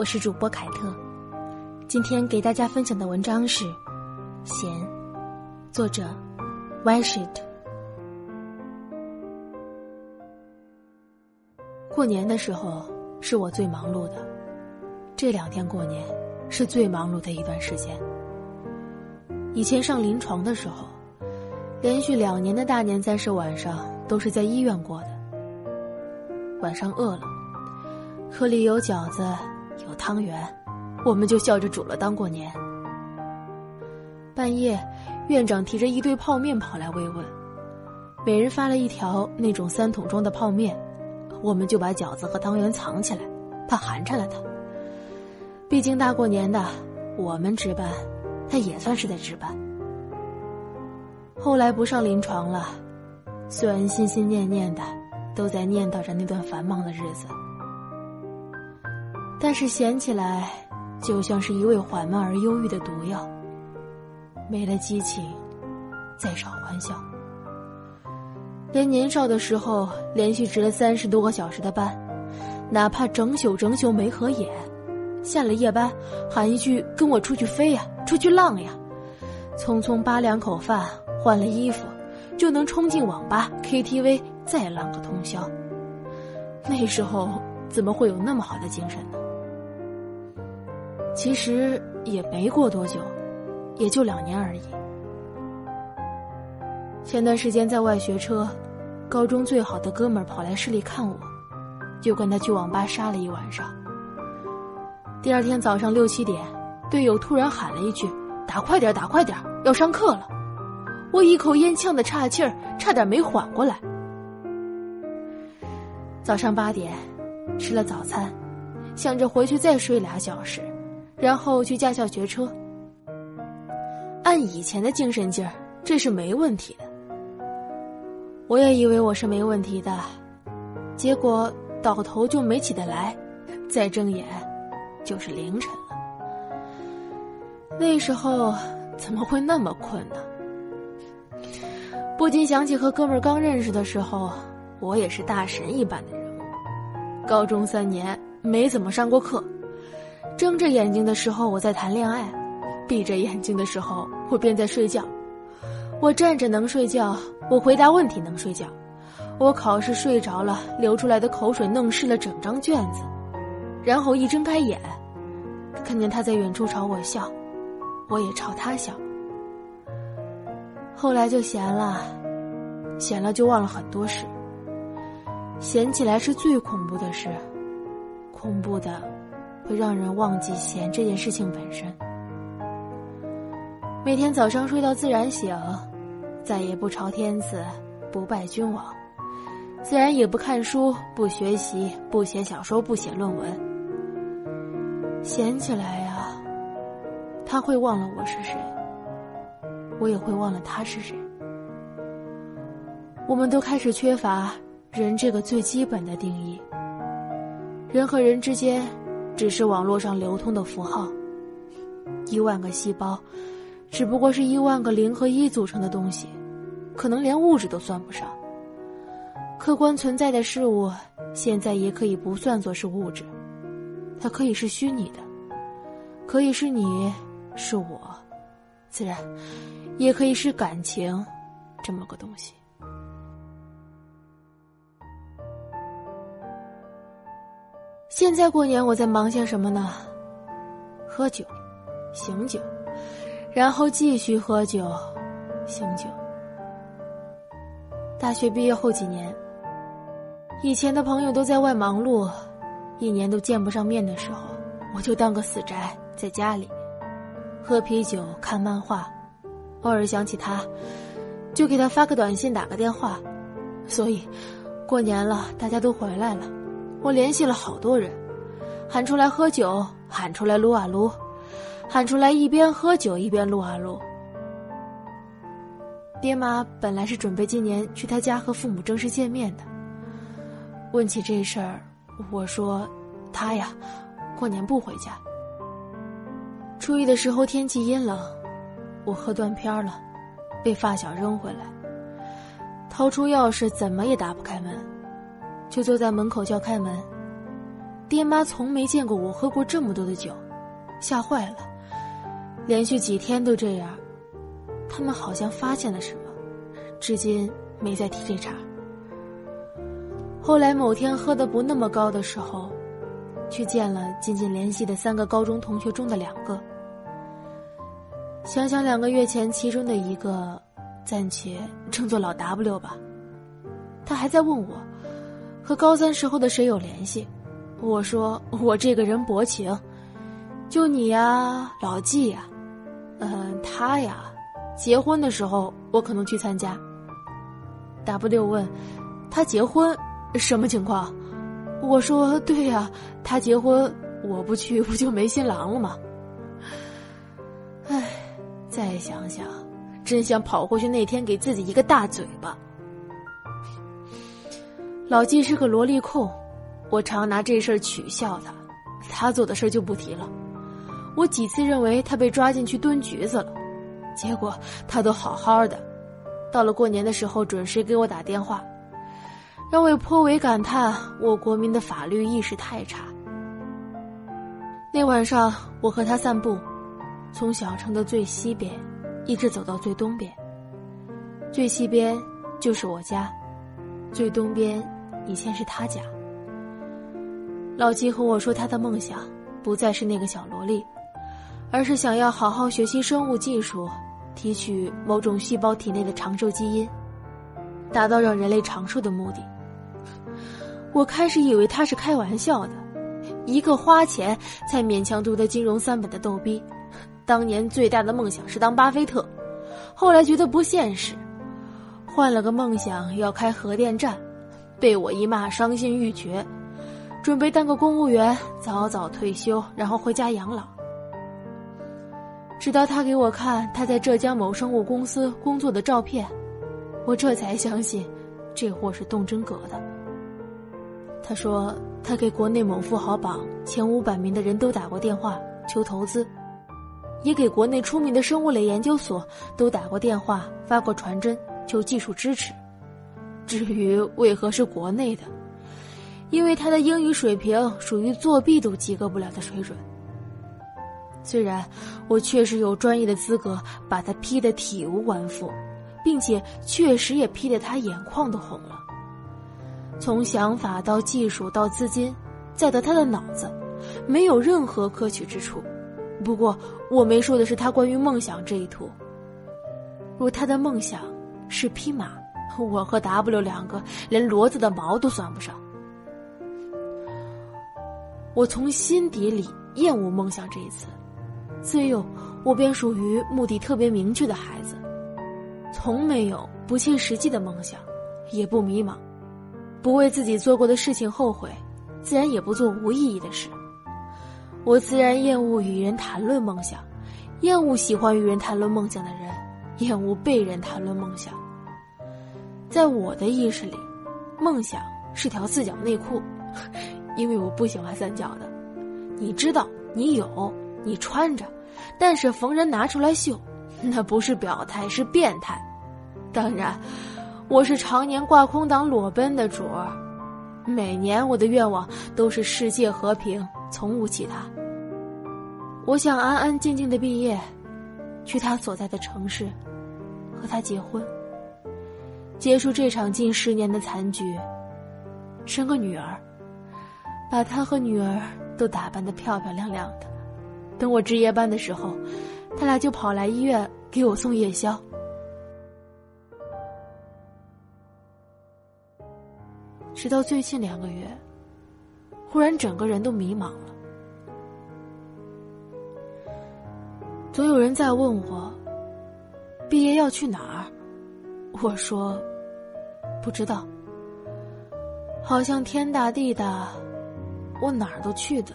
我是主播凯特。今天给大家分享的文章是《闲》，作者 Why Shit。过年的时候是我最忙碌的，这两天过年是最忙碌的一段时间。以前上临床的时候，连续两年的大年三十晚上都是在医院过的。晚上饿了，科里有饺子，有汤圆，我们就笑着煮了当过年。半夜，院长提着一堆泡面跑来慰问，每人发了一条那种三桶装的泡面，我们就把饺子和汤圆藏起来，怕寒碜了他。毕竟大过年的，我们值班。他也算是在值班。后来不上临床了，虽然心心念念的都在念叨着那段繁忙的日子，但是闲起来就像是一味缓慢而忧郁的毒药。没了激情，再少欢笑。连年少的时候连续值了三十多个小时的班，哪怕整宿整宿没合眼。下了夜班，喊一句“跟我出去飞呀，出去浪呀”，匆匆扒两口饭，换了衣服，就能冲进网吧、KTV 再浪个通宵。那时候怎么会有那么好的精神呢？其实也没过多久，也就两年而已。前段时间在外学车，高中最好的哥们儿跑来市里看我，就跟他去网吧杀了一晚上。第二天早上六七点，队友突然喊了一句：“打快点，打快点，要上课了！”我一口烟呛得岔气儿，差点没缓过来。早上八点，吃了早餐，想着回去再睡俩小时，然后去驾校学车。按以前的精神劲儿，这是没问题的。我也以为我是没问题的，结果倒头就没起得来，再睁眼。就是凌晨了，那时候怎么会那么困呢？不禁想起和哥们儿刚认识的时候，我也是大神一般的人物。高中三年没怎么上过课，睁着眼睛的时候我在谈恋爱，闭着眼睛的时候我便在睡觉。我站着能睡觉，我回答问题能睡觉，我考试睡着了，流出来的口水弄湿了整张卷子。然后一睁开眼，看见他在远处朝我笑，我也朝他笑。后来就闲了，闲了就忘了很多事。闲起来是最恐怖的事，恐怖的会让人忘记闲这件事情本身。每天早上睡到自然醒，再也不朝天子，不拜君王，自然也不看书，不学习，不写小说，不写论文。闲起来呀，他会忘了我是谁，我也会忘了他是谁。我们都开始缺乏人这个最基本的定义。人和人之间，只是网络上流通的符号。一万个细胞，只不过是一万个零和一组成的东西，可能连物质都算不上。客观存在的事物，现在也可以不算作是物质。它可以是虚拟的，可以是你，是我，自然，也可以是感情，这么个东西。现在过年我在忙些什么呢？喝酒，醒酒，然后继续喝酒，醒酒。大学毕业后几年，以前的朋友都在外忙碌。一年都见不上面的时候，我就当个死宅，在家里喝啤酒、看漫画，偶尔想起他，就给他发个短信、打个电话。所以，过年了，大家都回来了，我联系了好多人，喊出来喝酒，喊出来撸啊撸，喊出来一边喝酒一边撸啊撸。爹妈本来是准备今年去他家和父母正式见面的，问起这事儿。我说：“他呀，过年不回家。初一的时候天气阴冷，我喝断片了，被发小扔回来。掏出钥匙怎么也打不开门，就坐在门口叫开门。爹妈从没见过我喝过这么多的酒，吓坏了，连续几天都这样。他们好像发现了什么，至今没再提这茬。后来某天喝的不那么高的时候，去见了仅仅联系的三个高中同学中的两个。想想两个月前其中的一个，暂且称作老 W 吧。他还在问我，和高三时候的谁有联系？我说我这个人薄情，就你呀，老纪呀，嗯，他呀，结婚的时候我可能去参加。W 问，他结婚？什么情况？我说对呀，他结婚，我不去不就没新郎了吗？唉，再想想，真想跑过去那天给自己一个大嘴巴。老纪是个萝莉控，我常拿这事儿取笑他。他做的事儿就不提了。我几次认为他被抓进去蹲局子了，结果他都好好的。到了过年的时候，准时给我打电话。让我颇为感叹，我国民的法律意识太差。那晚上，我和他散步，从小城的最西边，一直走到最东边。最西边就是我家，最东边以前是他家。老金和我说，他的梦想不再是那个小萝莉，而是想要好好学习生物技术，提取某种细胞体内的长寿基因，达到让人类长寿的目的。我开始以为他是开玩笑的，一个花钱才勉强读的金融三本的逗逼，当年最大的梦想是当巴菲特，后来觉得不现实，换了个梦想要开核电站，被我一骂伤心欲绝，准备当个公务员早早退休，然后回家养老。直到他给我看他在浙江某生物公司工作的照片，我这才相信，这货是动真格的。他说，他给国内某富豪榜前五百名的人都打过电话求投资，也给国内出名的生物类研究所都打过电话发过传真求技术支持。至于为何是国内的，因为他的英语水平属于作弊都及格不了的水准。虽然我确实有专业的资格把他批得体无完肤，并且确实也批得他眼眶都红了。从想法到技术到资金，再到他的脑子，没有任何可取之处。不过我没说的是他关于梦想这一途。如他的梦想是匹马，我和 W 两个连骡子的毛都算不上。我从心底里厌恶梦想这一词。自幼我便属于目的特别明确的孩子，从没有不切实际的梦想，也不迷茫。不为自己做过的事情后悔，自然也不做无意义的事。我自然厌恶与人谈论梦想，厌恶喜欢与人谈论梦想的人，厌恶被人谈论梦想。在我的意识里，梦想是条四角内裤，因为我不喜欢三角的。你知道，你有，你穿着，但是逢人拿出来秀，那不是表态，是变态。当然。我是常年挂空档裸奔的主儿，每年我的愿望都是世界和平，从无其他。我想安安静静的毕业，去他所在的城市，和他结婚，结束这场近十年的残局，生个女儿，把她和女儿都打扮的漂漂亮亮的。等我值夜班的时候，他俩就跑来医院给我送夜宵。直到最近两个月，忽然整个人都迷茫了。总有人在问我，毕业要去哪儿？我说不知道。好像天大地大，我哪儿都去的；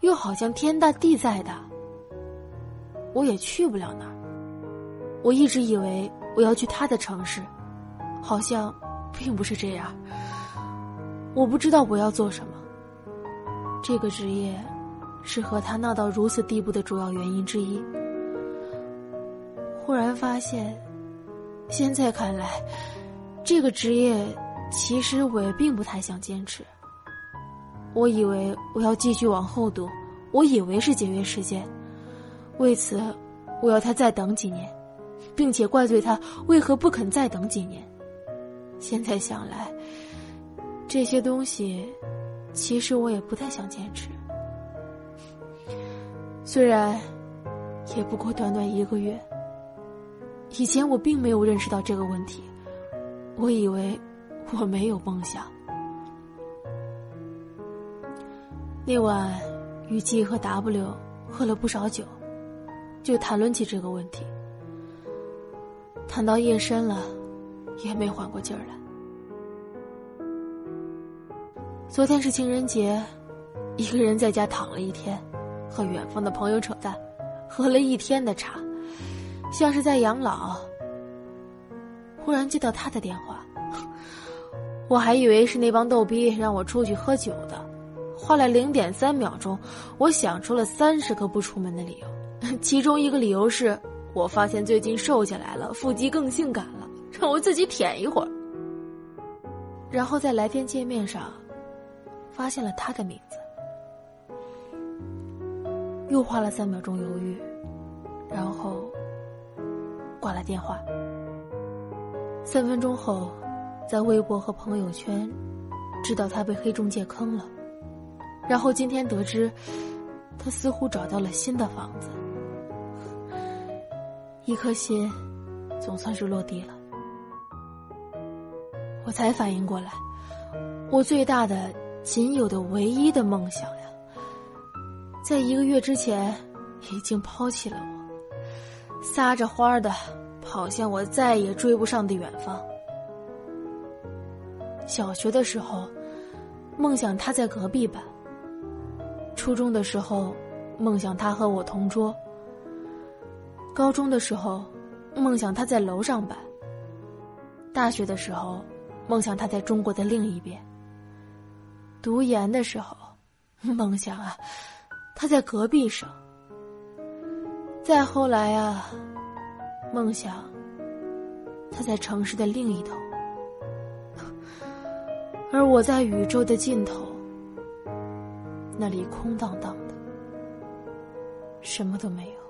又好像天大地再大，我也去不了哪儿。我一直以为我要去他的城市，好像并不是这样。我不知道我要做什么。这个职业，是和他闹到如此地步的主要原因之一。忽然发现，现在看来，这个职业其实我也并不太想坚持。我以为我要继续往后读，我以为是节约时间，为此，我要他再等几年，并且怪罪他为何不肯再等几年。现在想来，这些东西，其实我也不太想坚持。虽然，也不过短短一个月。以前我并没有认识到这个问题，我以为我没有梦想。那晚，雨季和 W 喝了不少酒，就谈论起这个问题。谈到夜深了，也没缓过劲儿来。昨天是情人节，一个人在家躺了一天。和远方的朋友扯淡，喝了一天的茶，像是在养老。忽然接到他的电话，我还以为是那帮逗逼让我出去喝酒的。花了零点三秒钟，我想出了三十个不出门的理由，其中一个理由是我发现最近瘦下来了，腹肌更性感了，让我自己舔一会儿。然后在来电界面上，发现了他的名字。又花了三秒钟犹豫，然后挂了电话。三分钟后，在微博和朋友圈知道他被黑中介坑了，然后今天得知他似乎找到了新的房子，一颗心总算是落地了。我才反应过来，我最大的、仅有的、唯一的梦想呀。在一个月之前，已经抛弃了我，撒着欢儿的跑向我再也追不上的远方。小学的时候，梦想他在隔壁班；初中的时候，梦想他和我同桌；高中的时候，梦想他在楼上班；大学的时候，梦想他在中国的另一边；读研的时候，梦想啊。他在隔壁省。再后来啊，梦想，他在城市的另一头，而我在宇宙的尽头，那里空荡荡的，什么都没有。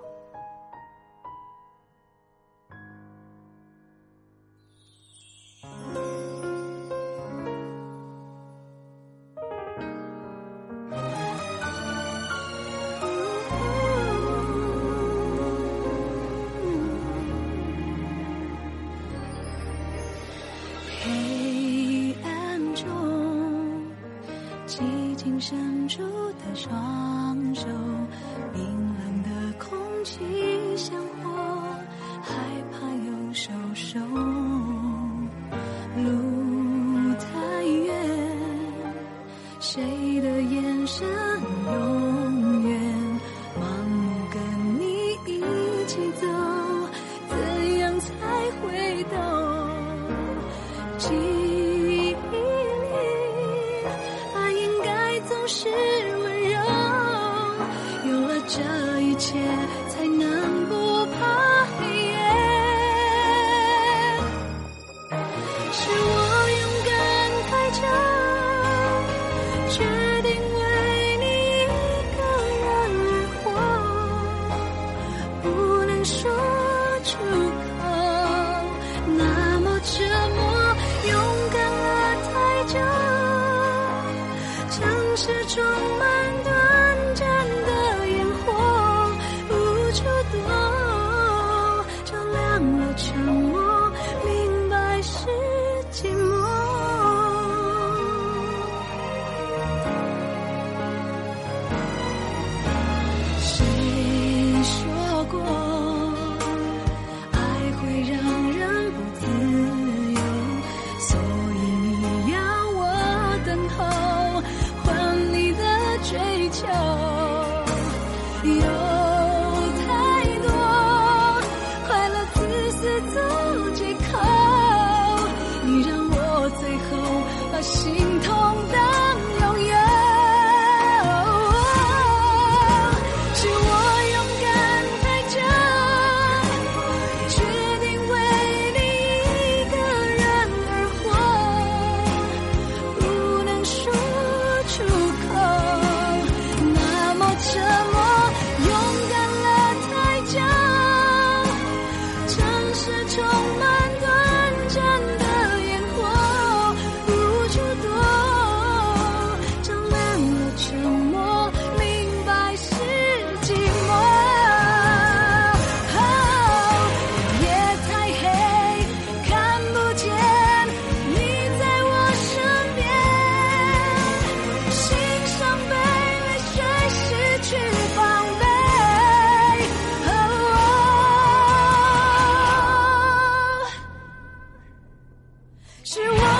是我